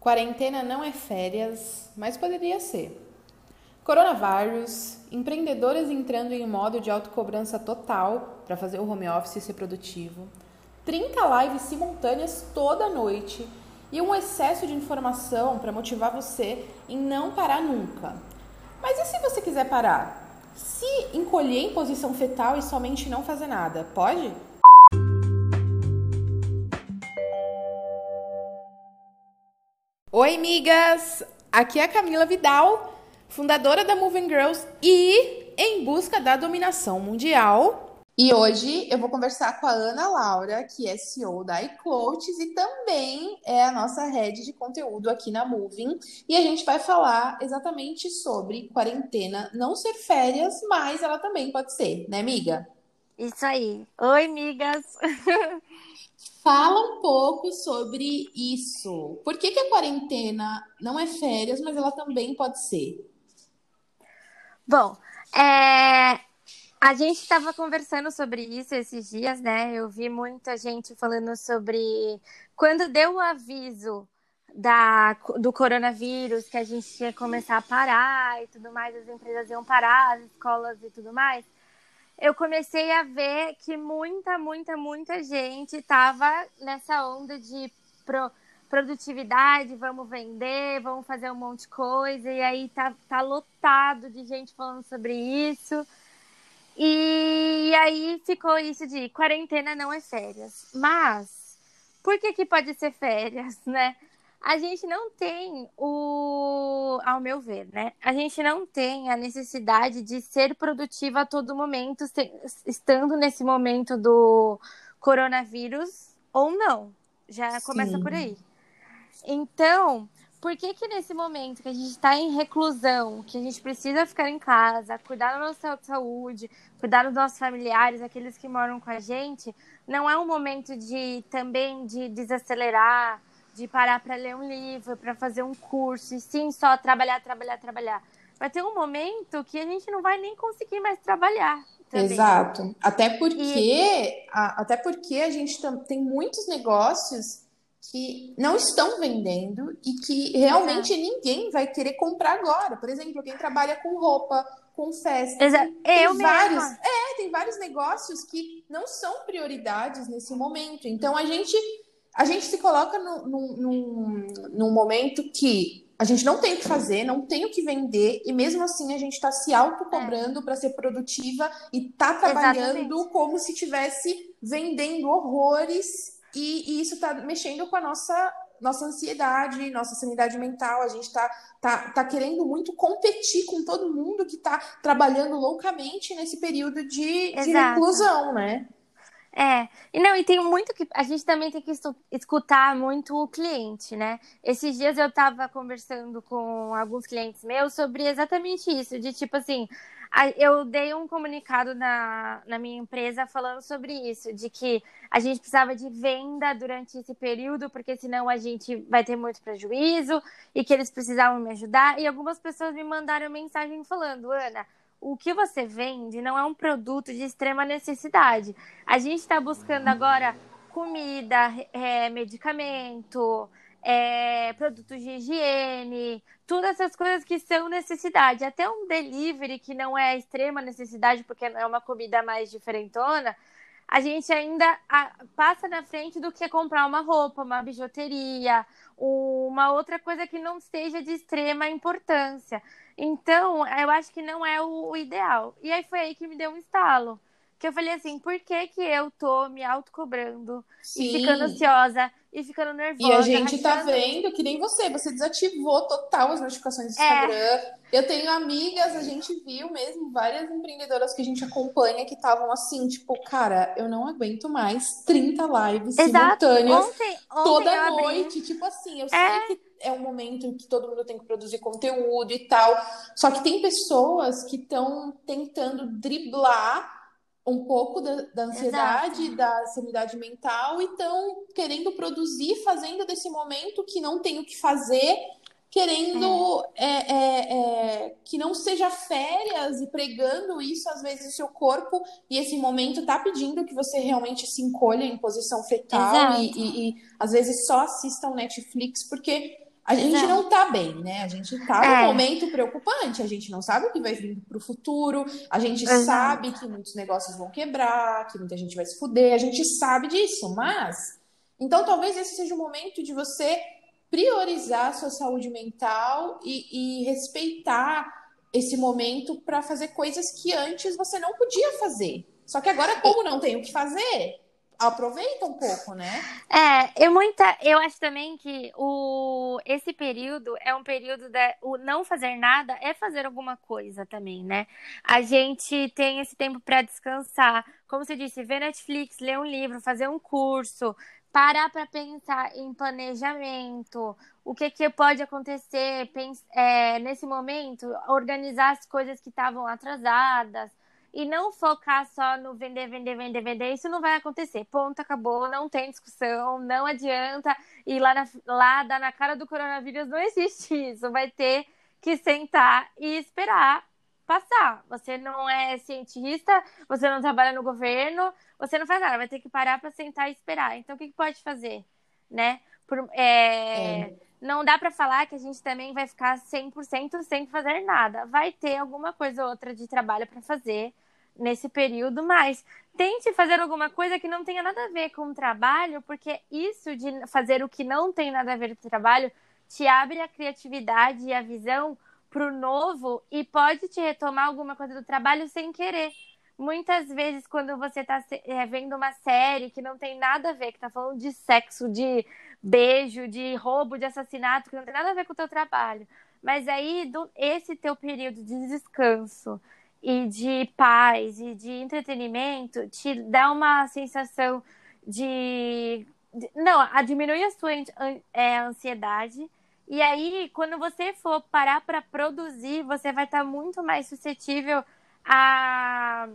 Quarentena não é férias, mas poderia ser. Coronavírus, empreendedoras entrando em modo de autocobrança total para fazer o home office ser produtivo, 30 lives simultâneas toda noite e um excesso de informação para motivar você em não parar nunca. Mas e se você quiser parar? Se encolher em posição fetal e somente não fazer nada, pode? Oi, amigas! Aqui é a Camila Vidal, fundadora da Moving Girls e em busca da dominação mundial. E hoje eu vou conversar com a Ana Laura, que é CEO da iClotes e também é a nossa head de conteúdo aqui na Moving. E a gente vai falar exatamente sobre quarentena não ser férias, mas ela também pode ser, né, amiga? Isso aí. Oi, amigas! Fala um pouco sobre isso. Por que, que a quarentena não é férias, mas ela também pode ser? Bom, é... a gente estava conversando sobre isso esses dias, né? Eu vi muita gente falando sobre quando deu o aviso da, do coronavírus, que a gente ia começar a parar e tudo mais, as empresas iam parar, as escolas e tudo mais eu comecei a ver que muita, muita, muita gente estava nessa onda de pro, produtividade, vamos vender, vamos fazer um monte de coisa, e aí tá, tá lotado de gente falando sobre isso. E aí ficou isso de quarentena não é férias. Mas por que, que pode ser férias, né? A gente não tem o, ao meu ver, né? A gente não tem a necessidade de ser produtiva a todo momento, estando nesse momento do coronavírus ou não. Já começa Sim. por aí. Então, por que que nesse momento que a gente está em reclusão, que a gente precisa ficar em casa, cuidar da nossa saúde, cuidar dos nossos familiares, aqueles que moram com a gente, não é um momento de também de desacelerar, de parar para ler um livro, para fazer um curso, e sim só trabalhar, trabalhar, trabalhar. Vai ter um momento que a gente não vai nem conseguir mais trabalhar. Também. Exato. Até porque, e... a, até porque a gente tem muitos negócios que não estão vendendo e que realmente Exato. ninguém vai querer comprar agora. Por exemplo, quem trabalha com roupa, com festa. Exato. Tem Eu vários, mesma. é, tem vários negócios que não são prioridades nesse momento. Então a gente a gente se coloca num, num, num momento que a gente não tem o que fazer, não tem o que vender, e mesmo assim a gente está se autocobrando é. para ser produtiva e tá trabalhando Exatamente. como se estivesse vendendo horrores, e, e isso está mexendo com a nossa, nossa ansiedade, nossa sanidade mental. A gente está tá, tá querendo muito competir com todo mundo que está trabalhando loucamente nesse período de, de reclusão, né? É, e não, e tem muito que. A gente também tem que escutar muito o cliente, né? Esses dias eu estava conversando com alguns clientes meus sobre exatamente isso, de tipo assim, eu dei um comunicado na, na minha empresa falando sobre isso, de que a gente precisava de venda durante esse período, porque senão a gente vai ter muito prejuízo, e que eles precisavam me ajudar. E algumas pessoas me mandaram mensagem falando, Ana o que você vende não é um produto de extrema necessidade. A gente está buscando agora comida, é, medicamento, é, produtos de higiene, todas essas coisas que são necessidade. Até um delivery que não é extrema necessidade, porque é uma comida mais diferentona, a gente ainda passa na frente do que comprar uma roupa, uma bijuteria, uma outra coisa que não seja de extrema importância. Então, eu acho que não é o, ideal. E aí foi aí que me deu um estalo. Que eu falei assim, por que, que eu tô me autocobrando e ficando ansiosa e ficando nervosa? E a gente tá rachando... tá vendo que nem você, você desativou total as notificações do é. Instagram. É. Eu tenho amigas, a gente viu mesmo várias empreendedoras que a gente acompanha que estavam assim, tipo, cara, eu não aguento mais 30 lives Exato. simultâneas ontem, ontem toda noite. Abri... Tipo assim, eu é. sei que é um momento que todo mundo tem que produzir conteúdo e tal. Só que tem pessoas que estão tentando driblar um pouco da, da ansiedade, Exato. da sanidade mental e estão querendo produzir, fazendo desse momento que não tem o que fazer, querendo é. É, é, é que não seja férias e pregando isso às vezes o seu corpo e esse momento tá pedindo que você realmente se encolha em posição fetal e, e, e, às vezes só assista um Netflix porque a gente não tá bem, né? A gente tá num é. momento preocupante, a gente não sabe o que vai vir pro futuro, a gente Exato. sabe que muitos negócios vão quebrar, que muita gente vai se fuder, a gente sabe disso, mas. Então talvez esse seja o momento de você priorizar a sua saúde mental e, e respeitar esse momento para fazer coisas que antes você não podia fazer. Só que agora, como não tem o que fazer, aproveita um pouco, né? É, eu muita, eu acho também que o esse período é um período da o não fazer nada é fazer alguma coisa também, né? A gente tem esse tempo para descansar, como você disse, ver Netflix, ler um livro, fazer um curso, parar para pensar em planejamento, o que, que pode acontecer é, nesse momento, organizar as coisas que estavam atrasadas, e não focar só no vender, vender, vender, vender, isso não vai acontecer. Ponto, acabou, não tem discussão, não adianta ir lá, na, lá dar na cara do coronavírus, não existe isso. Vai ter que sentar e esperar passar. Você não é cientista, você não trabalha no governo, você não faz nada, vai ter que parar para sentar e esperar. Então, o que, que pode fazer, né? Por, é... É não dá para falar que a gente também vai ficar 100% sem fazer nada. Vai ter alguma coisa ou outra de trabalho para fazer nesse período, mas tente fazer alguma coisa que não tenha nada a ver com o trabalho, porque isso de fazer o que não tem nada a ver com o trabalho te abre a criatividade e a visão para o novo e pode te retomar alguma coisa do trabalho sem querer. Muitas vezes, quando você está é, vendo uma série que não tem nada a ver, que está falando de sexo, de beijo, de roubo, de assassinato, que não tem nada a ver com o teu trabalho. Mas aí, do, esse teu período de descanso e de paz e de entretenimento te dá uma sensação de. não, a diminuir a sua é, ansiedade. E aí, quando você for parar para produzir, você vai estar tá muito mais suscetível a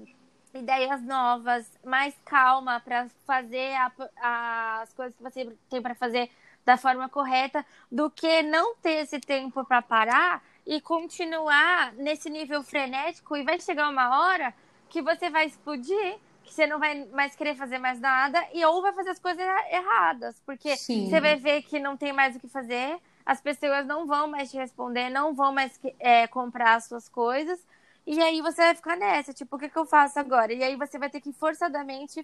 ideias novas, mais calma para fazer a, as coisas que você tem para fazer da forma correta, do que não ter esse tempo para parar e continuar nesse nível frenético e vai chegar uma hora que você vai explodir, que você não vai mais querer fazer mais nada e ou vai fazer as coisas erradas, porque Sim. você vai ver que não tem mais o que fazer, as pessoas não vão mais te responder, não vão mais é, comprar as suas coisas e aí você vai ficar nessa, tipo, o que, que eu faço agora? E aí você vai ter que forçadamente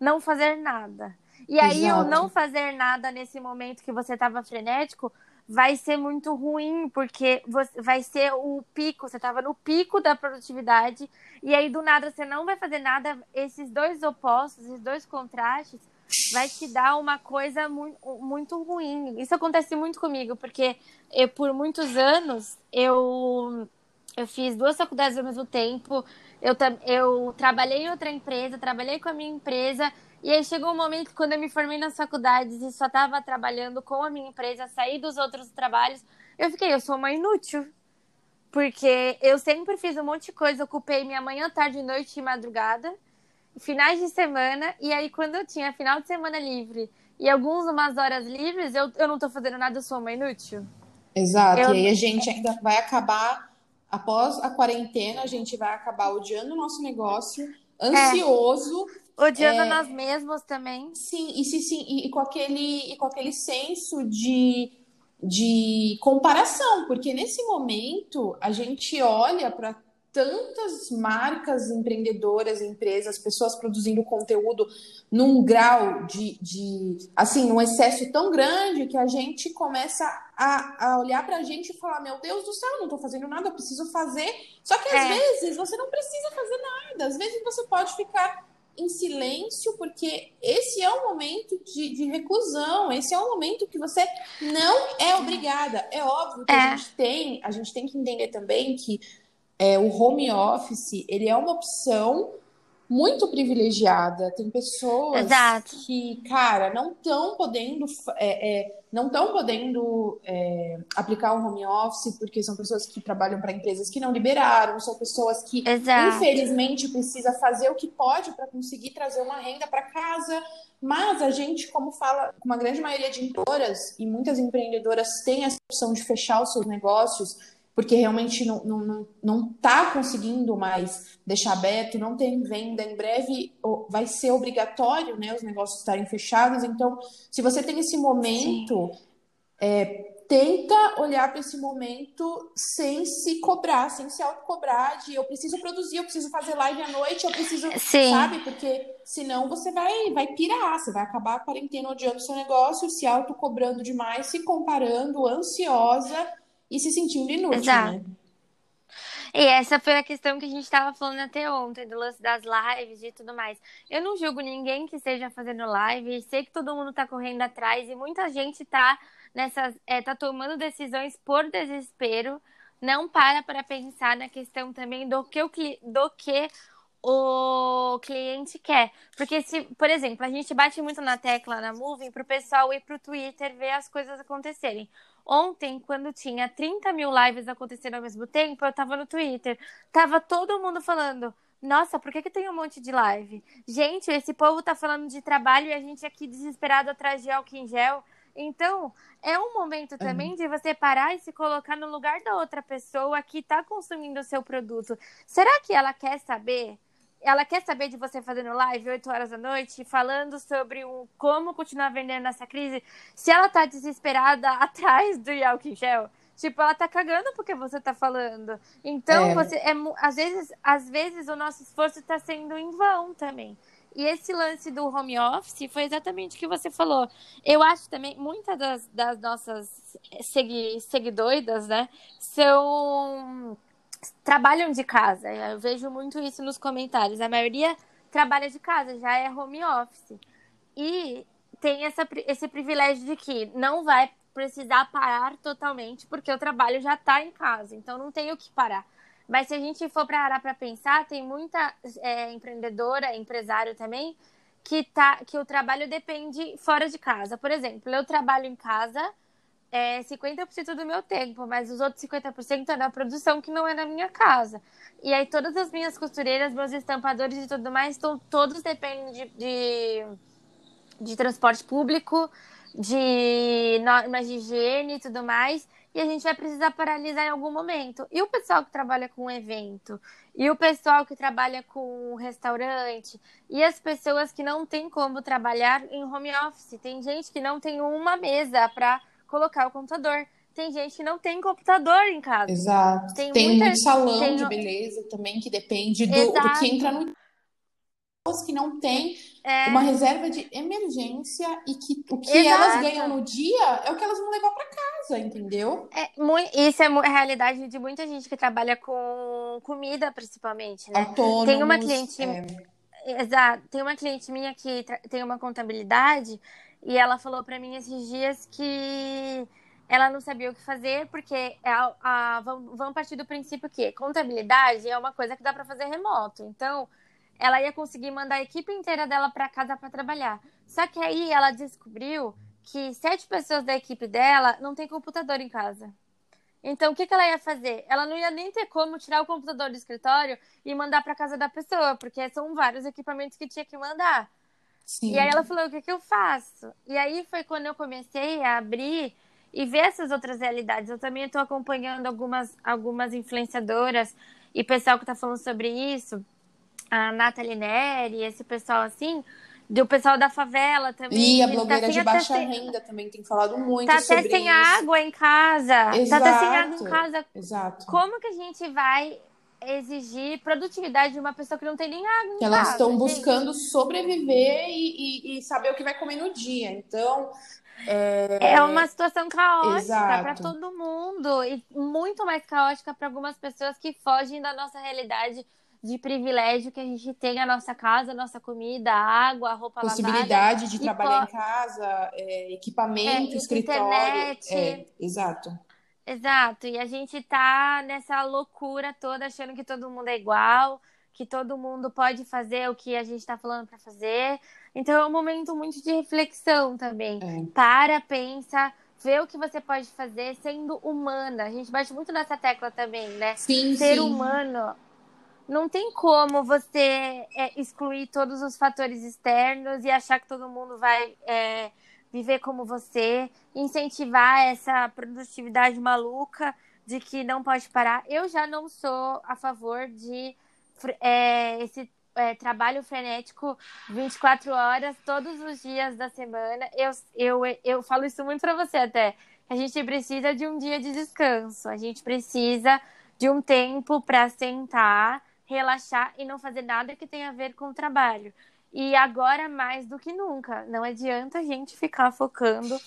não fazer nada. E aí Exato. o não fazer nada nesse momento que você estava frenético vai ser muito ruim, porque você, vai ser o pico, você estava no pico da produtividade, e aí do nada você não vai fazer nada, esses dois opostos, esses dois contrastes, vai te dar uma coisa muito, muito ruim. Isso acontece muito comigo, porque eu, por muitos anos eu eu fiz duas faculdades ao mesmo tempo. Eu, eu trabalhei em outra empresa, trabalhei com a minha empresa. E aí chegou um momento quando eu me formei nas faculdades e só estava trabalhando com a minha empresa, saí dos outros trabalhos. Eu fiquei, eu sou uma inútil. Porque eu sempre fiz um monte de coisa, ocupei minha manhã, tarde, noite e madrugada, finais de semana. E aí, quando eu tinha final de semana livre e algumas umas horas livres, eu, eu não estou fazendo nada, eu sou uma inútil. Exato, eu... e aí a gente ainda vai acabar após a quarentena, a gente vai acabar odiando o nosso negócio, ansioso. É. Odiando é, nós mesmos também. Sim, e, sim, sim, e, e, com aquele, e com aquele senso de, de comparação, porque nesse momento a gente olha para tantas marcas empreendedoras, empresas, pessoas produzindo conteúdo num grau de, de assim, um excesso tão grande que a gente começa a, a olhar pra gente e falar, meu Deus do céu, não tô fazendo nada, eu preciso fazer. Só que às é. vezes você não precisa fazer nada, às vezes você pode ficar em silêncio, porque esse é o momento de, de reclusão, esse é o momento que você não é obrigada. É óbvio que é. a gente tem, a gente tem que entender também que é, o home office ele é uma opção muito privilegiada. Tem pessoas Exato. que, cara, não estão podendo, é, é, não estão podendo é, aplicar o home office porque são pessoas que trabalham para empresas que não liberaram, são pessoas que, Exato. infelizmente, precisa fazer o que pode para conseguir trazer uma renda para casa. Mas a gente, como fala, uma grande maioria de empresas e muitas empreendedoras têm essa opção de fechar os seus negócios porque realmente não, não, não, tá conseguindo mais deixar aberto, não tem venda. Em breve vai ser obrigatório né, os negócios estarem fechados. Então, se você tem esse momento, é, tenta olhar para esse momento sem se cobrar, sem se autocobrar de eu preciso produzir, eu preciso fazer live à noite, eu preciso, Sim. sabe? Porque senão você vai vai pirar, você vai acabar a quarentena odiando o seu negócio, se autocobrando demais, se comparando, ansiosa e se sentindo inútil, Exato. né? E essa foi a questão que a gente estava falando até ontem, do lance das lives e tudo mais. Eu não julgo ninguém que esteja fazendo live, sei que todo mundo está correndo atrás e muita gente está nessas, é, tá tomando decisões por desespero, não para para pensar na questão também do que o, do que o cliente quer. Porque se, por exemplo, a gente bate muito na tecla na Moving para o pessoal ir para o Twitter ver as coisas acontecerem. Ontem, quando tinha 30 mil lives acontecendo ao mesmo tempo, eu tava no Twitter. Tava todo mundo falando. Nossa, por que, que tem um monte de live? Gente, esse povo tá falando de trabalho e a gente aqui desesperado atrás de álcool em gel. Então, é um momento também de você parar e se colocar no lugar da outra pessoa que está consumindo o seu produto. Será que ela quer saber ela quer saber de você fazendo live 8 horas da noite, falando sobre o, como continuar vendendo nessa crise, se ela tá desesperada atrás do Yelkin Gel. Tipo, ela tá cagando porque você tá falando. Então, é. você é, às vezes, às vezes o nosso esforço tá sendo em vão também. E esse lance do home office foi exatamente o que você falou. Eu acho também, muitas das, das nossas segui, seguidoidas, né, são trabalham de casa. Eu vejo muito isso nos comentários. A maioria trabalha de casa, já é home office. E tem essa, esse privilégio de que não vai precisar parar totalmente, porque o trabalho já está em casa, então não tem o que parar. Mas se a gente for parar para pensar, tem muita é, empreendedora, empresário também, que, tá, que o trabalho depende fora de casa. Por exemplo, eu trabalho em casa, é 50% do meu tempo, mas os outros 50% é na produção que não é na minha casa. E aí todas as minhas costureiras, meus estampadores e tudo mais, estão, todos dependem de, de, de transporte público, de normas de higiene e tudo mais. E a gente vai precisar paralisar em algum momento. E o pessoal que trabalha com evento, e o pessoal que trabalha com restaurante, e as pessoas que não têm como trabalhar em home office. Tem gente que não tem uma mesa para colocar o computador. Tem gente que não tem computador em casa. Exato. Tem, tem muita... muito salão tem... de beleza também que depende do, do que entra no pessoas que não têm é... uma reserva de emergência e que o que Exato. elas ganham no dia é o que elas vão levar para casa, entendeu? É, muito, isso é a realidade de muita gente que trabalha com comida, principalmente, né? Autônomos, tem uma cliente, é... exato, tem uma cliente minha que tem uma contabilidade e ela falou para mim esses dias que ela não sabia o que fazer, porque a, a, vamos partir do princípio que contabilidade é uma coisa que dá para fazer remoto. Então, ela ia conseguir mandar a equipe inteira dela para casa para trabalhar. Só que aí ela descobriu que sete pessoas da equipe dela não tem computador em casa. Então, o que, que ela ia fazer? Ela não ia nem ter como tirar o computador do escritório e mandar para casa da pessoa, porque são vários equipamentos que tinha que mandar. Sim. E aí ela falou: o que, que eu faço? E aí foi quando eu comecei a abrir e ver essas outras realidades. Eu também estou acompanhando algumas, algumas influenciadoras e pessoal que está falando sobre isso, a Nathalie Neri, esse pessoal assim, do pessoal da favela também. E a tá blogueira tá de baixa sem... renda também tem falado muito tá sobre isso. Tá até sem água em casa. Exato. Tá até sem água em casa. Exato. Como que a gente vai exigir produtividade de uma pessoa que não tem nem água. Que elas estão buscando sobreviver e, e, e, saber o que vai comer no dia. Então. É, é uma situação caótica para todo mundo e muito mais caótica para algumas pessoas que fogem da nossa realidade de privilégio que a gente tem a nossa casa, a nossa comida, água, roupa Possibilidade lavada. Possibilidade de trabalhar em casa, é, equipamento, é, escritório. Internet. É, exato. Exato, e a gente tá nessa loucura toda achando que todo mundo é igual, que todo mundo pode fazer o que a gente está falando para fazer. Então é um momento muito de reflexão também. É. Para, pensa, vê o que você pode fazer sendo humana. A gente bate muito nessa tecla também, né? Sim, Ser sim. humano. Não tem como você é, excluir todos os fatores externos e achar que todo mundo vai é, viver como você, incentivar essa produtividade maluca de que não pode parar. Eu já não sou a favor de é, esse é, trabalho frenético 24 horas, todos os dias da semana. Eu, eu, eu falo isso muito para você até. a gente precisa de um dia de descanso, a gente precisa de um tempo para sentar, relaxar e não fazer nada que tenha a ver com o trabalho. E agora mais do que nunca, não adianta a gente ficar focando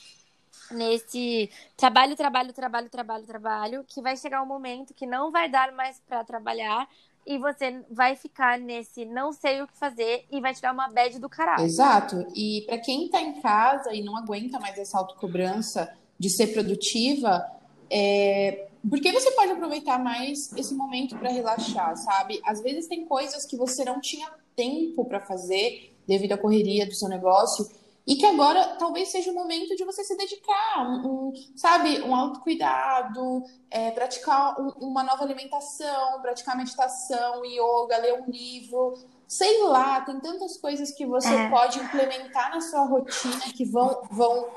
nesse trabalho, trabalho, trabalho, trabalho, trabalho, que vai chegar um momento que não vai dar mais para trabalhar e você vai ficar nesse não sei o que fazer e vai tirar uma bad do caralho. Exato. E para quem tá em casa e não aguenta mais essa autocobrança de ser produtiva, é... porque você pode aproveitar mais esse momento para relaxar, sabe? Às vezes tem coisas que você não tinha tempo para fazer devido à correria do seu negócio e que agora talvez seja o momento de você se dedicar, um, um sabe, um autocuidado, é, praticar um, uma nova alimentação, praticar meditação, yoga, ler um livro, sei lá, tem tantas coisas que você é. pode implementar na sua rotina que vão, vão,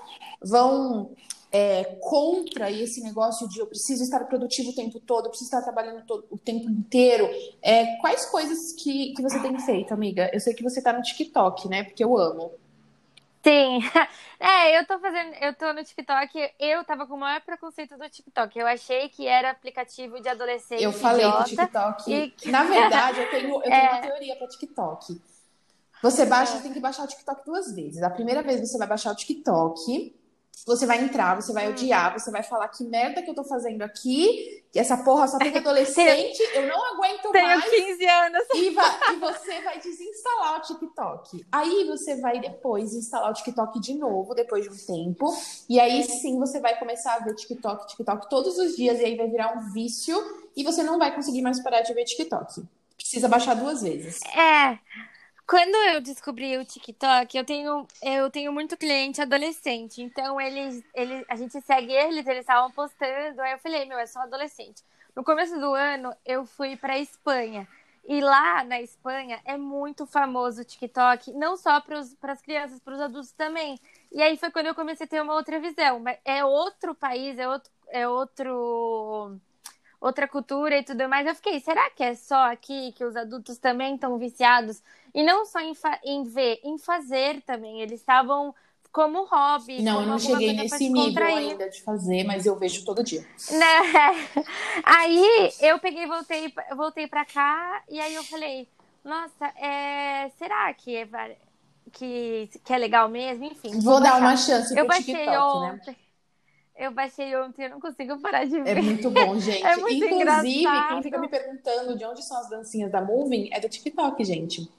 vão é, contra esse negócio de eu preciso estar produtivo o tempo todo, eu preciso estar trabalhando todo, o tempo inteiro. É, quais coisas que, que você tem feito, amiga? Eu sei que você está no TikTok, né? Porque eu amo. Sim. É, eu tô fazendo, eu tô no TikTok, eu tava com o maior preconceito do TikTok. Eu achei que era aplicativo de adolescente. Eu falei idiota, que o TikTok. E... Na verdade, eu tenho, eu tenho é... uma teoria para TikTok. Você baixa, é. tem que baixar o TikTok duas vezes. A primeira vez você vai baixar o TikTok você vai entrar, você vai hum. odiar, você vai falar que merda que eu tô fazendo aqui, que essa porra só tem adolescente, eu não aguento Tenho mais. Tenho 15 anos. E, vai, e, você vai desinstalar o TikTok. Aí você vai depois instalar o TikTok de novo, depois de um tempo. E aí sim você vai começar a ver TikTok, TikTok todos os dias, e aí vai virar um vício, e você não vai conseguir mais parar de ver TikTok. Precisa baixar duas vezes. É. Quando eu descobri o TikTok, eu tenho, eu tenho muito cliente adolescente. Então, eles, eles, a gente segue eles, eles estavam postando. Aí eu falei, meu, é só adolescente. No começo do ano, eu fui para Espanha. E lá na Espanha é muito famoso o TikTok, não só para as crianças, para os adultos também. E aí foi quando eu comecei a ter uma outra visão. É outro país, é outro, é outro outra cultura e tudo mais. Eu fiquei, será que é só aqui que os adultos também estão viciados? E não só em, em ver, em fazer também. Eles estavam como hobby. Não, como eu não cheguei nesse nível ainda de fazer, mas eu vejo todo dia. Né? Aí eu peguei, voltei, voltei para cá e aí eu falei, nossa, é... será que é, que, que é legal mesmo? Enfim. Vou, vou dar uma chance pro eu baixei TikTok, né? ontem. Né? Eu baixei ontem, eu não consigo parar de é ver. É muito bom, gente. É muito Inclusive, engraçado. quem fica me perguntando de onde são as dancinhas da Moving é do TikTok, gente.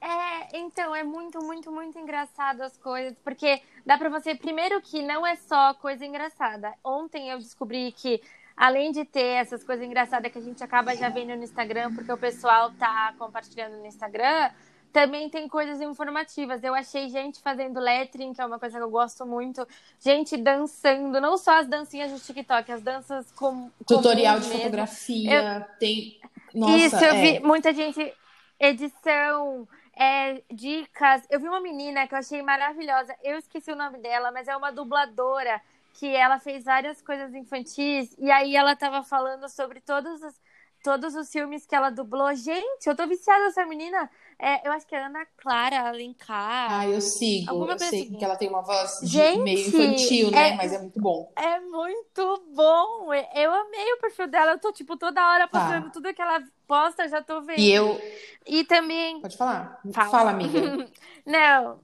É, então, é muito, muito, muito engraçado as coisas, porque dá pra você, primeiro que não é só coisa engraçada. Ontem eu descobri que, além de ter essas coisas engraçadas que a gente acaba já vendo no Instagram, porque o pessoal tá compartilhando no Instagram, também tem coisas informativas. Eu achei gente fazendo lettering, que é uma coisa que eu gosto muito. Gente dançando, não só as dancinhas do TikTok, as danças com. Tutorial de mesmo. fotografia, eu... tem. Nossa, Isso, eu é... vi muita gente. Edição, é, dicas. Eu vi uma menina que eu achei maravilhosa. Eu esqueci o nome dela, mas é uma dubladora que ela fez várias coisas infantis. E aí ela tava falando sobre todos os, todos os filmes que ela dublou. Gente, eu tô viciada nessa menina. É, eu acho que é Ana Clara Alencar. Ah, eu sigo. Alguma eu sei assim. que ela tem uma voz Gente, meio infantil, né? É, Mas é muito bom. É muito bom. Eu amei o perfil dela. Eu tô, tipo, toda hora tá. postando tudo que ela posta, já tô vendo. E eu. E também. Pode falar. Fala, Fala amiga. Não.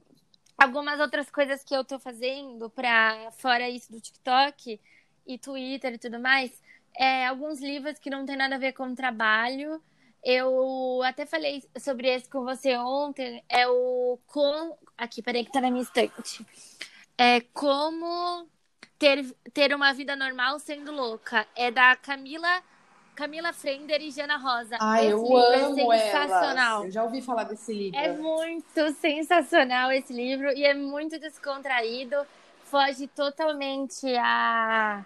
Algumas outras coisas que eu tô fazendo pra fora isso do TikTok e Twitter e tudo mais. É, alguns livros que não tem nada a ver com trabalho eu até falei sobre esse com você ontem. É o com. Aqui, peraí, que tá na minha estante. É como ter, ter uma vida normal sendo louca. É da Camila. Camila Frender e Jana Rosa. Ai, esse eu é amo é sensacional. Elas. Eu já ouvi falar desse livro. É muito sensacional esse livro e é muito descontraído. Foge totalmente a,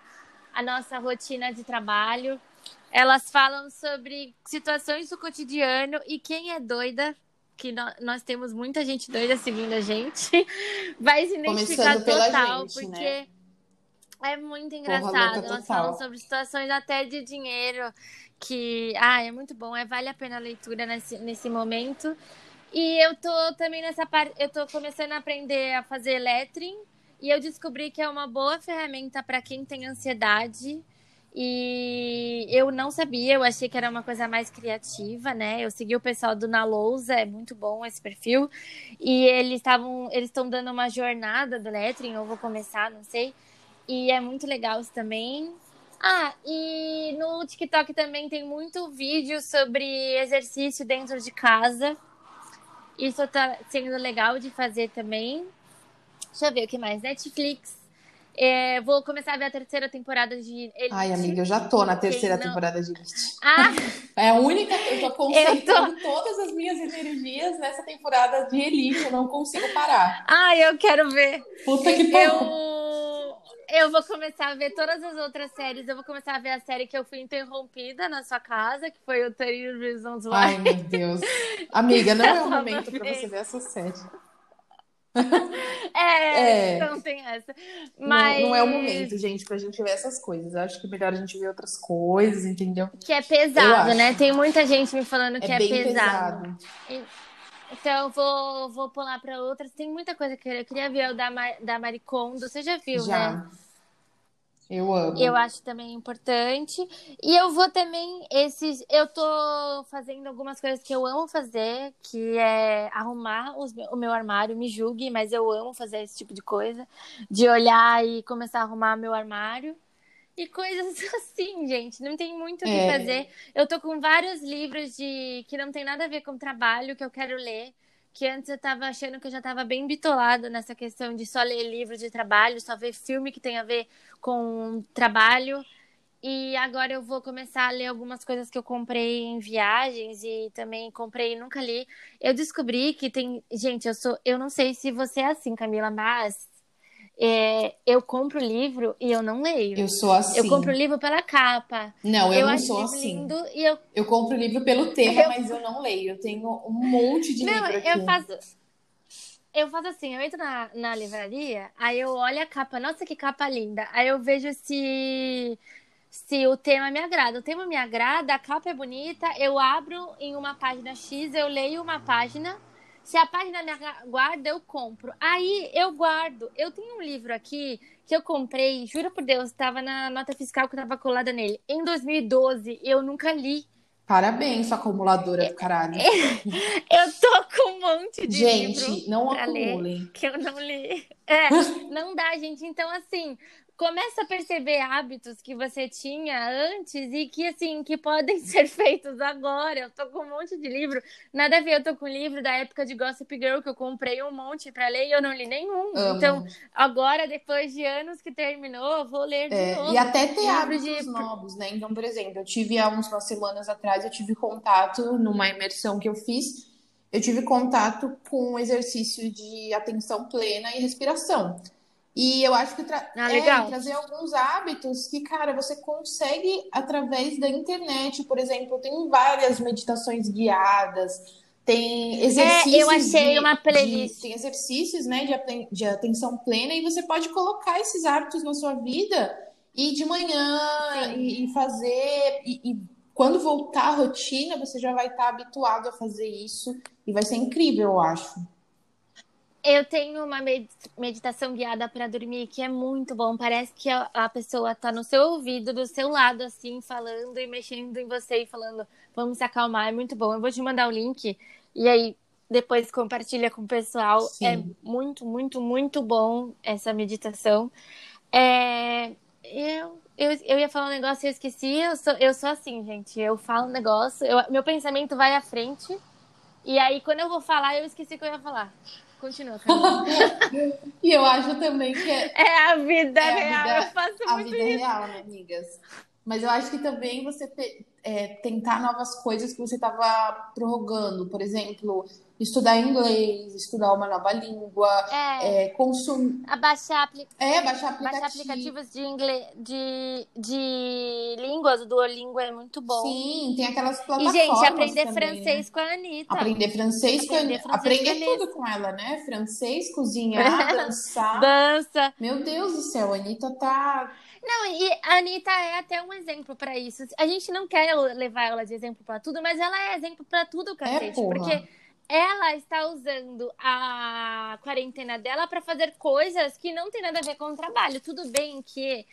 a nossa rotina de trabalho. Elas falam sobre situações do cotidiano e quem é doida, que nós, nós temos muita gente doida seguindo a gente, vai se identificar total, gente, porque né? é muito engraçado. Elas falam sobre situações até de dinheiro, que ah, é muito bom, é vale a pena a leitura nesse, nesse momento. E eu tô também nessa parte, eu tô começando a aprender a fazer lettering E eu descobri que é uma boa ferramenta para quem tem ansiedade. E eu não sabia, eu achei que era uma coisa mais criativa, né? Eu segui o pessoal do Na Lousa, é muito bom esse perfil. E eles estavam, eles estão dando uma jornada do lettering, eu vou começar, não sei. E é muito legal isso também. Ah, e no TikTok também tem muito vídeo sobre exercício dentro de casa. Isso tá sendo legal de fazer também. Deixa eu ver o que mais. Netflix. É, vou começar a ver a terceira temporada de Elite. Ai, amiga, eu já tô na terceira não... temporada de Elite. Ah! É a única. Eu tô concentrando eu tô... todas as minhas energias nessa temporada de Elite. Eu não consigo parar. Ai, eu quero ver. Puta que pariu. Eu vou começar a ver todas as outras séries. Eu vou começar a ver a série que eu fui interrompida na sua casa, que foi o 30 Reasons Why. Ai, meu Deus. Amiga, não é o momento para você ver essa série. É, é, então tem essa. Mas... Não, não, é o momento, gente, pra gente ver essas coisas. Eu acho que é melhor a gente ver outras coisas, entendeu? Que é pesado, né? Tem muita gente me falando que é, é pesado. pesado. Então eu vou, vou pular para outras. Tem muita coisa que eu queria ver o da, da Maricondo. Você já viu, já. né? Eu amo. Eu acho também importante. E eu vou também esses. Eu tô fazendo algumas coisas que eu amo fazer, que é arrumar os, o meu armário. Me julgue, mas eu amo fazer esse tipo de coisa, de olhar e começar a arrumar meu armário. E coisas assim, gente. Não tem muito o que é. fazer. Eu tô com vários livros de que não tem nada a ver com trabalho que eu quero ler que antes eu tava achando que eu já tava bem bitolada nessa questão de só ler livro de trabalho, só ver filme que tem a ver com trabalho. E agora eu vou começar a ler algumas coisas que eu comprei em viagens e também comprei e nunca li. Eu descobri que tem. Gente, eu sou. Eu não sei se você é assim, Camila, mas é, eu compro livro e eu não leio. Eu sou assim. Eu compro livro pela capa. Não, eu, eu não sou assim. Lindo e eu... eu compro livro pelo tema, eu... mas eu não leio. Eu tenho um monte de não, livro aqui. Eu faço... Eu faço assim, eu entro na, na livraria, aí eu olho a capa, nossa, que capa linda. Aí eu vejo se, se o tema me agrada. O tema me agrada, a capa é bonita, eu abro em uma página X, eu leio uma página se a página me guarda, eu compro. Aí eu guardo. Eu tenho um livro aqui que eu comprei, juro por Deus, estava na nota fiscal que estava colada nele. Em 2012, eu nunca li. Parabéns, sua acumuladora do caralho. eu tô com um monte de gente, livro. Gente, não acumulem. Ler, que eu não li. É, não dá, gente. Então, assim, começa a perceber hábitos que você tinha antes e que, assim, que podem ser feitos agora. Eu tô com um monte de livro. Nada a ver, eu tô com um livro da época de Gossip Girl que eu comprei um monte para ler e eu não li nenhum. Amo. Então, agora, depois de anos que terminou, eu vou ler de é, novo. E até ter hábitos de... novos, né? Então, por exemplo, eu tive há uns, umas semanas atrás, eu tive contato numa imersão que eu fiz, eu tive contato com um exercício de atenção plena e respiração. E eu acho que tra ah, é, trazer alguns hábitos que, cara, você consegue através da internet. Por exemplo, tem várias meditações guiadas, tem exercícios. É, eu achei de, uma playlist. De, tem exercícios né, de, de atenção plena, e você pode colocar esses hábitos na sua vida e de manhã e, e, fazer. E, e, quando voltar à rotina, você já vai estar habituado a fazer isso. E vai ser incrível, eu acho. Eu tenho uma meditação guiada para dormir que é muito bom. Parece que a pessoa está no seu ouvido, do seu lado, assim, falando e mexendo em você e falando, vamos se acalmar. É muito bom. Eu vou te mandar o link e aí depois compartilha com o pessoal. Sim. É muito, muito, muito bom essa meditação. É... Eu, eu, eu ia falar um negócio e eu esqueci. Eu sou, eu sou assim, gente. Eu falo um negócio, eu, meu pensamento vai à frente. E aí, quando eu vou falar, eu esqueci o que eu ia falar. Continua, E eu acho também que é. É a vida é real. A vida, eu faço a muito vida isso. real, né, amigas? Mas eu acho que também você te, é, tentar novas coisas que você estava prorrogando. Por exemplo, estudar inglês, estudar uma nova língua, é, é consumir. Baixar, apli... é, baixar, aplicativos. baixar aplicativos de, inglês, de, de línguas. O Duolingo é muito bom. Sim, tem aquelas plataformas. E, gente, aprender também, francês né? com a Anitta. Aprender francês com a Anitta. Aprender tudo com ela, né? Francês, cozinhar, dançar. Dança. Meu Deus do céu, a Anitta tá. Não, e a Anitta é até um exemplo para isso. A gente não quer levar ela de exemplo para tudo, mas ela é exemplo para tudo, cacete. É, porque ela está usando a quarentena dela para fazer coisas que não tem nada a ver com o trabalho. Tudo bem que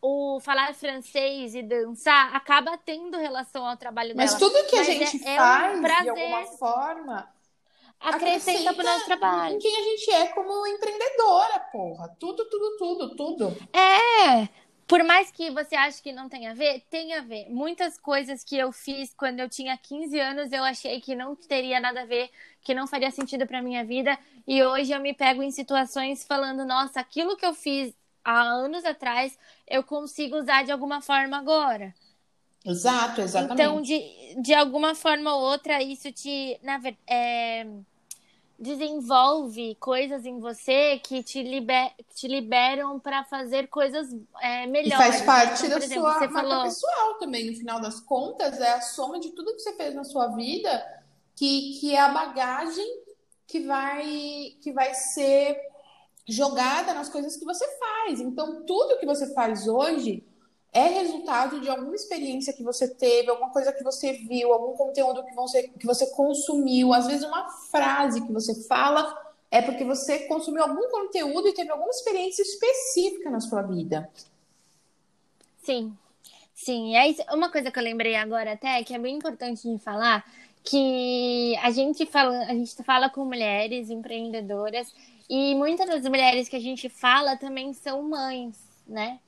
o falar francês e dançar acaba tendo relação ao trabalho Mas dela. tudo que a gente é, faz, é um prazer, de alguma forma, acrescenta pro nosso trabalho. Em quem a gente é como empreendedora, porra. Tudo, tudo, tudo, tudo. É. Por mais que você ache que não tenha a ver, tem a ver. Muitas coisas que eu fiz quando eu tinha 15 anos, eu achei que não teria nada a ver, que não faria sentido para minha vida, e hoje eu me pego em situações falando, nossa, aquilo que eu fiz há anos atrás, eu consigo usar de alguma forma agora. Exato, exatamente. Então, de, de alguma forma ou outra, isso te, na verdade, é, desenvolve coisas em você que te, liber, te liberam para fazer coisas é, melhores. E faz parte então, da exemplo, sua marca falou... pessoal também, no final das contas, é a soma de tudo que você fez na sua vida que, que é a bagagem que vai, que vai ser jogada nas coisas que você faz. Então, tudo que você faz hoje é resultado de alguma experiência que você teve, alguma coisa que você viu, algum conteúdo que você, que você consumiu, às vezes uma frase que você fala é porque você consumiu algum conteúdo e teve alguma experiência específica na sua vida. Sim, sim. É uma coisa que eu lembrei agora até, que é bem importante de falar, que a gente fala, a gente fala com mulheres empreendedoras e muitas das mulheres que a gente fala também são mães, né?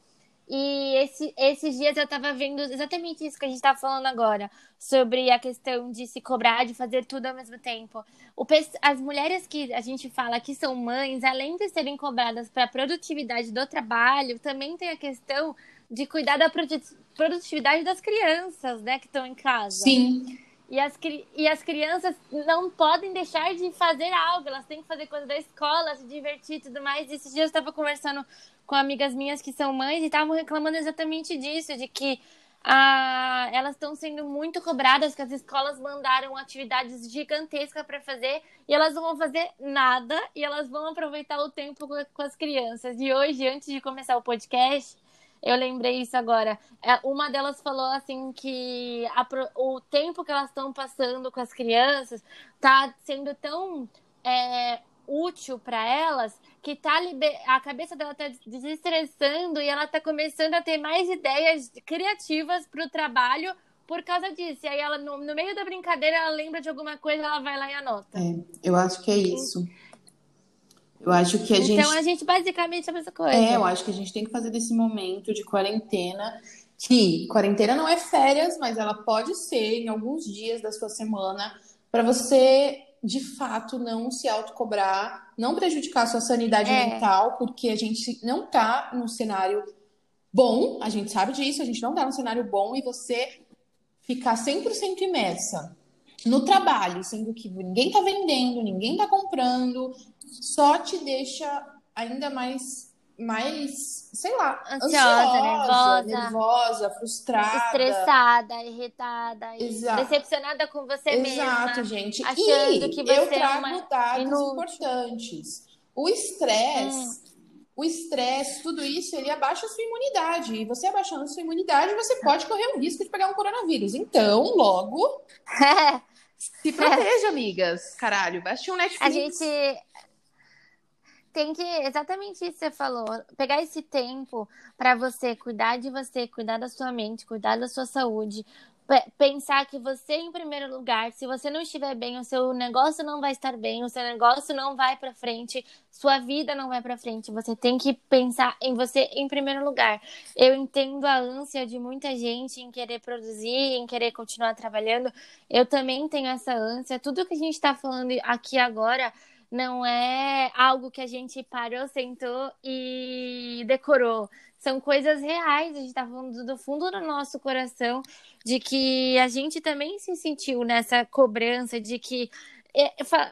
E esse, esses dias eu estava vendo exatamente isso que a gente está falando agora, sobre a questão de se cobrar, de fazer tudo ao mesmo tempo. O, as mulheres que a gente fala que são mães, além de serem cobradas para a produtividade do trabalho, também tem a questão de cuidar da produtividade das crianças, né, que estão em casa. Sim. E as, e as crianças não podem deixar de fazer algo, elas têm que fazer coisa da escola, se divertir e tudo mais. E esses dias eu estava conversando com amigas minhas que são mães e estavam reclamando exatamente disso, de que ah, elas estão sendo muito cobradas, que as escolas mandaram atividades gigantescas para fazer e elas não vão fazer nada e elas vão aproveitar o tempo com as crianças. E hoje, antes de começar o podcast, eu lembrei isso agora. É, uma delas falou assim que a, o tempo que elas estão passando com as crianças está sendo tão é, útil para elas que tá liber... a cabeça dela tá desestressando e ela tá começando a ter mais ideias criativas para o trabalho por causa disso. E aí ela, no, no, meio da brincadeira, ela lembra de alguma coisa, ela vai lá e anota. É, eu acho que é isso. Eu acho que a então, gente. Então a gente basicamente é a mesma coisa. É, eu acho que a gente tem que fazer desse momento de quarentena. Que quarentena não é férias, mas ela pode ser em alguns dias da sua semana para você de fato não se autocobrar, não prejudicar a sua sanidade é. mental, porque a gente não tá num cenário bom, a gente sabe disso, a gente não tá num cenário bom e você ficar 100% imersa no trabalho, sendo que ninguém tá vendendo, ninguém tá comprando, só te deixa ainda mais mais, sei lá, ansiosa, ansiosa nervosa, nervosa, frustrada, estressada, irritada, Exato. decepcionada com você Exato, mesma. Exato, gente. Achando e que você eu trago é uma dados inútil. importantes. O estresse, hum. o estresse, tudo isso, ele abaixa a sua imunidade. E você abaixando a sua imunidade, você pode correr o risco de pegar um coronavírus. Então, logo, se proteja, amigas. Caralho, vai assistir um Netflix. A gente tem que, exatamente isso que você falou, pegar esse tempo para você cuidar de você, cuidar da sua mente, cuidar da sua saúde, pensar que você em primeiro lugar, se você não estiver bem, o seu negócio não vai estar bem, o seu negócio não vai para frente, sua vida não vai para frente. Você tem que pensar em você em primeiro lugar. Eu entendo a ânsia de muita gente em querer produzir, em querer continuar trabalhando. Eu também tenho essa ânsia. Tudo que a gente está falando aqui agora não é algo que a gente parou, sentou e decorou. São coisas reais, a gente está falando do fundo do nosso coração, de que a gente também se sentiu nessa cobrança de que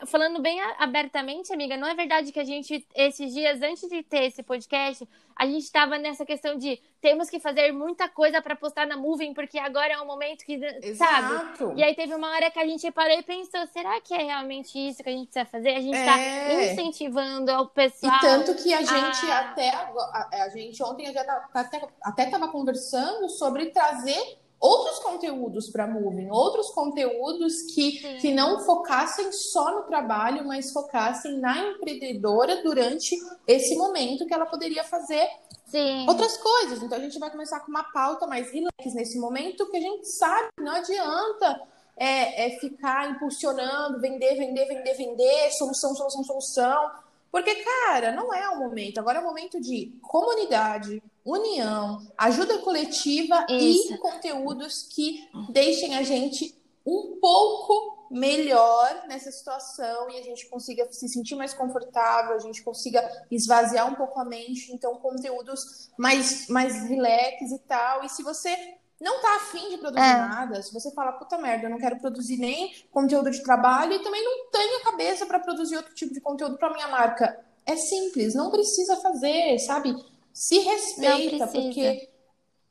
falando bem abertamente, amiga, não é verdade que a gente, esses dias antes de ter esse podcast, a gente estava nessa questão de temos que fazer muita coisa para postar na Moving, porque agora é um momento que, Exato. sabe? E aí teve uma hora que a gente parou e pensou, será que é realmente isso que a gente precisa fazer? A gente está é. incentivando o pessoal. E tanto que a gente a... até a, a, gente ontem já tá, até, até tava conversando sobre trazer outros conteúdos para Moving, outros conteúdos que, que não focassem só no trabalho, mas focassem na empreendedora durante esse momento que ela poderia fazer Sim. outras coisas. Então a gente vai começar com uma pauta mais relax nesse momento, que a gente sabe que não adianta é, é ficar impulsionando, vender, vender, vender, vender, solução, solução, solução. Porque, cara, não é o momento. Agora é o momento de comunidade, união, ajuda coletiva Isso. e conteúdos que deixem a gente um pouco melhor nessa situação e a gente consiga se sentir mais confortável, a gente consiga esvaziar um pouco a mente, então conteúdos mais mais relax e tal. E se você não tá afim de produzir é. nada, se você fala, puta merda, eu não quero produzir nem conteúdo de trabalho e também não tenho cabeça para produzir outro tipo de conteúdo para minha marca. É simples, não precisa fazer, sabe? Se respeita, porque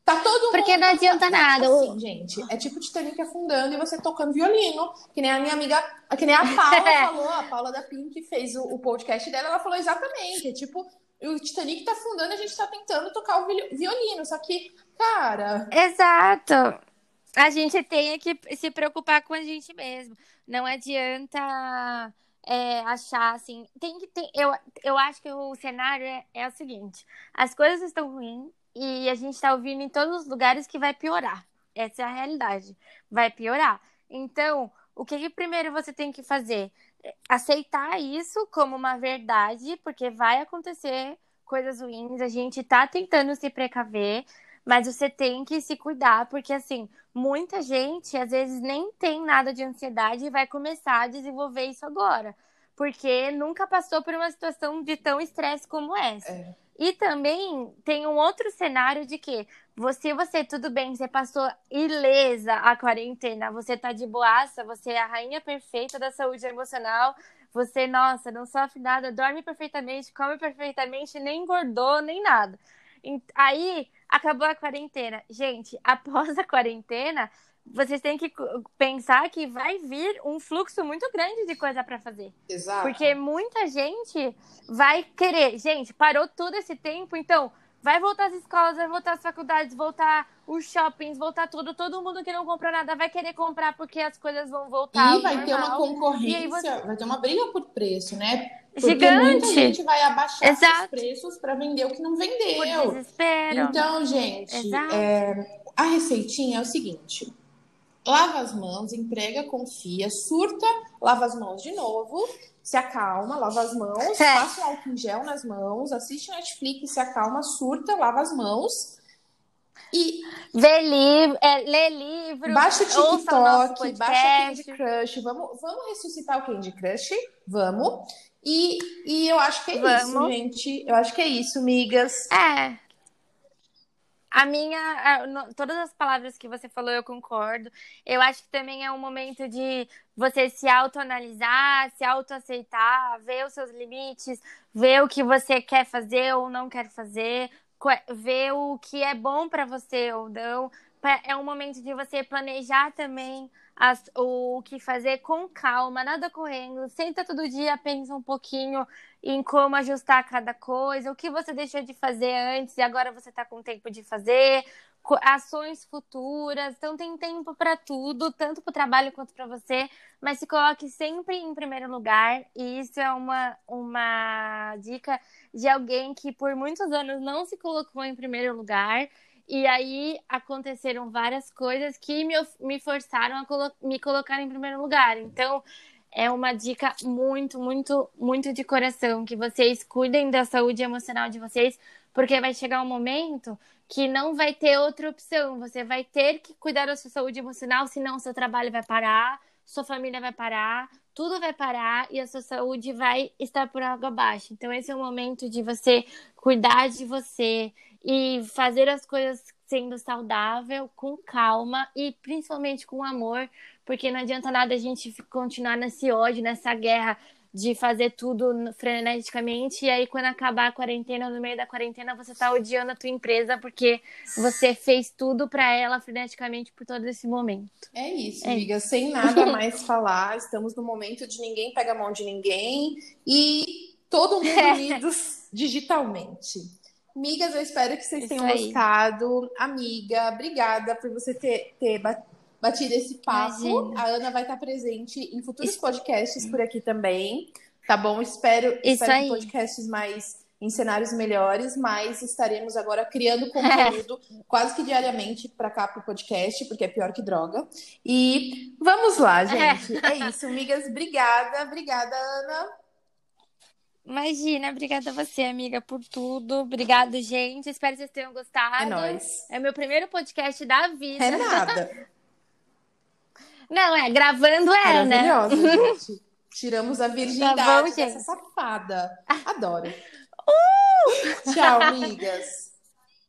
tá todo mundo. Porque não adianta nada. Assim, gente. É tipo Titanic afundando e você tocando violino. Que nem a minha amiga, que nem a Paula falou, a Paula da Pink fez o, o podcast dela, ela falou exatamente. É tipo, o Titanic tá afundando, a gente tá tentando tocar o violino. Só que, cara. Exato. A gente tem que se preocupar com a gente mesmo. Não adianta é, achar assim. Tem que ter. Eu, eu acho que o cenário é, é o seguinte: as coisas estão ruins e a gente está ouvindo em todos os lugares que vai piorar. Essa é a realidade. Vai piorar. Então, o que, que primeiro você tem que fazer? Aceitar isso como uma verdade, porque vai acontecer coisas ruins, a gente está tentando se precaver, mas você tem que se cuidar, porque assim, muita gente às vezes nem tem nada de ansiedade e vai começar a desenvolver isso agora, porque nunca passou por uma situação de tão estresse como essa. É. E também tem um outro cenário de que você, você, tudo bem, você passou ilesa a quarentena, você tá de boaça, você é a rainha perfeita da saúde emocional, você, nossa, não sofre nada, dorme perfeitamente, come perfeitamente, nem engordou, nem nada. Aí acabou a quarentena. Gente, após a quarentena, vocês têm que pensar que vai vir um fluxo muito grande de coisa para fazer. Exato. Porque muita gente vai querer. Gente, parou todo esse tempo, então vai voltar as escolas, vai voltar as faculdades, voltar os shoppings, voltar tudo. Todo mundo que não comprou nada vai querer comprar porque as coisas vão voltar. E vai ter uma concorrência, você... vai ter uma briga por preço, né? Porque Gigante. muita gente vai abaixar Exato. os preços para vender o que não vendeu. Por desespero. Então, gente, é, a receitinha é o seguinte: lava as mãos, entrega, confia, surta, lava as mãos de novo, se acalma, lava as mãos, é. passa um álcool em gel nas mãos, assiste Netflix, se acalma, surta, lava as mãos. E Vê livro, é, lê livro, baixa o TikTok, baixa o Candy Crush, vamos, vamos ressuscitar o Candy Crush, vamos. E, e eu acho que é Vamos. isso, gente. Eu acho que é isso, migas. É. A minha, todas as palavras que você falou, eu concordo. Eu acho que também é um momento de você se autoanalisar, se autoaceitar, ver os seus limites, ver o que você quer fazer ou não quer fazer, ver o que é bom para você ou não. É um momento de você planejar também as, o que fazer com calma, nada correndo. Senta todo dia, pensa um pouquinho em como ajustar cada coisa, o que você deixou de fazer antes e agora você está com tempo de fazer, ações futuras. Então tem tempo para tudo, tanto para o trabalho quanto para você, mas se coloque sempre em primeiro lugar. E isso é uma, uma dica de alguém que por muitos anos não se colocou em primeiro lugar e aí aconteceram várias coisas que me, me forçaram a colo me colocar em primeiro lugar. Então, é uma dica muito, muito, muito de coração que vocês cuidem da saúde emocional de vocês, porque vai chegar um momento que não vai ter outra opção. Você vai ter que cuidar da sua saúde emocional, senão seu trabalho vai parar, sua família vai parar, tudo vai parar e a sua saúde vai estar por água abaixo. Então, esse é o momento de você cuidar de você, e fazer as coisas sendo saudável, com calma e principalmente com amor, porque não adianta nada a gente continuar nesse ódio, nessa guerra de fazer tudo freneticamente e aí quando acabar a quarentena, no meio da quarentena, você tá odiando a tua empresa porque você fez tudo para ela freneticamente por todo esse momento. É isso, é. amiga, sem nada mais falar, estamos no momento de ninguém pega a mão de ninguém e todo mundo unidos digitalmente. Migas, eu espero que vocês Isso tenham aí. gostado. Amiga, obrigada por você ter, ter batido esse papo. Imagina. A Ana vai estar presente em futuros Isso. podcasts por aqui também. Tá bom? Espero, espero que podcasts mais em cenários melhores, mas estaremos agora criando conteúdo quase que diariamente para cá pro podcast, porque é pior que droga. E vamos lá, gente. É, é isso, amigas. Obrigada, obrigada, Ana. Imagina, obrigada a você, amiga, por tudo. Obrigada, gente. Espero que vocês tenham gostado. É nóis. É meu primeiro podcast da vida. É nada. Não, é, gravando é, né? Maravilhosa, gente. Tiramos a virgindade tá bom, dessa safada. Adoro. Uh! Tchau, amigas.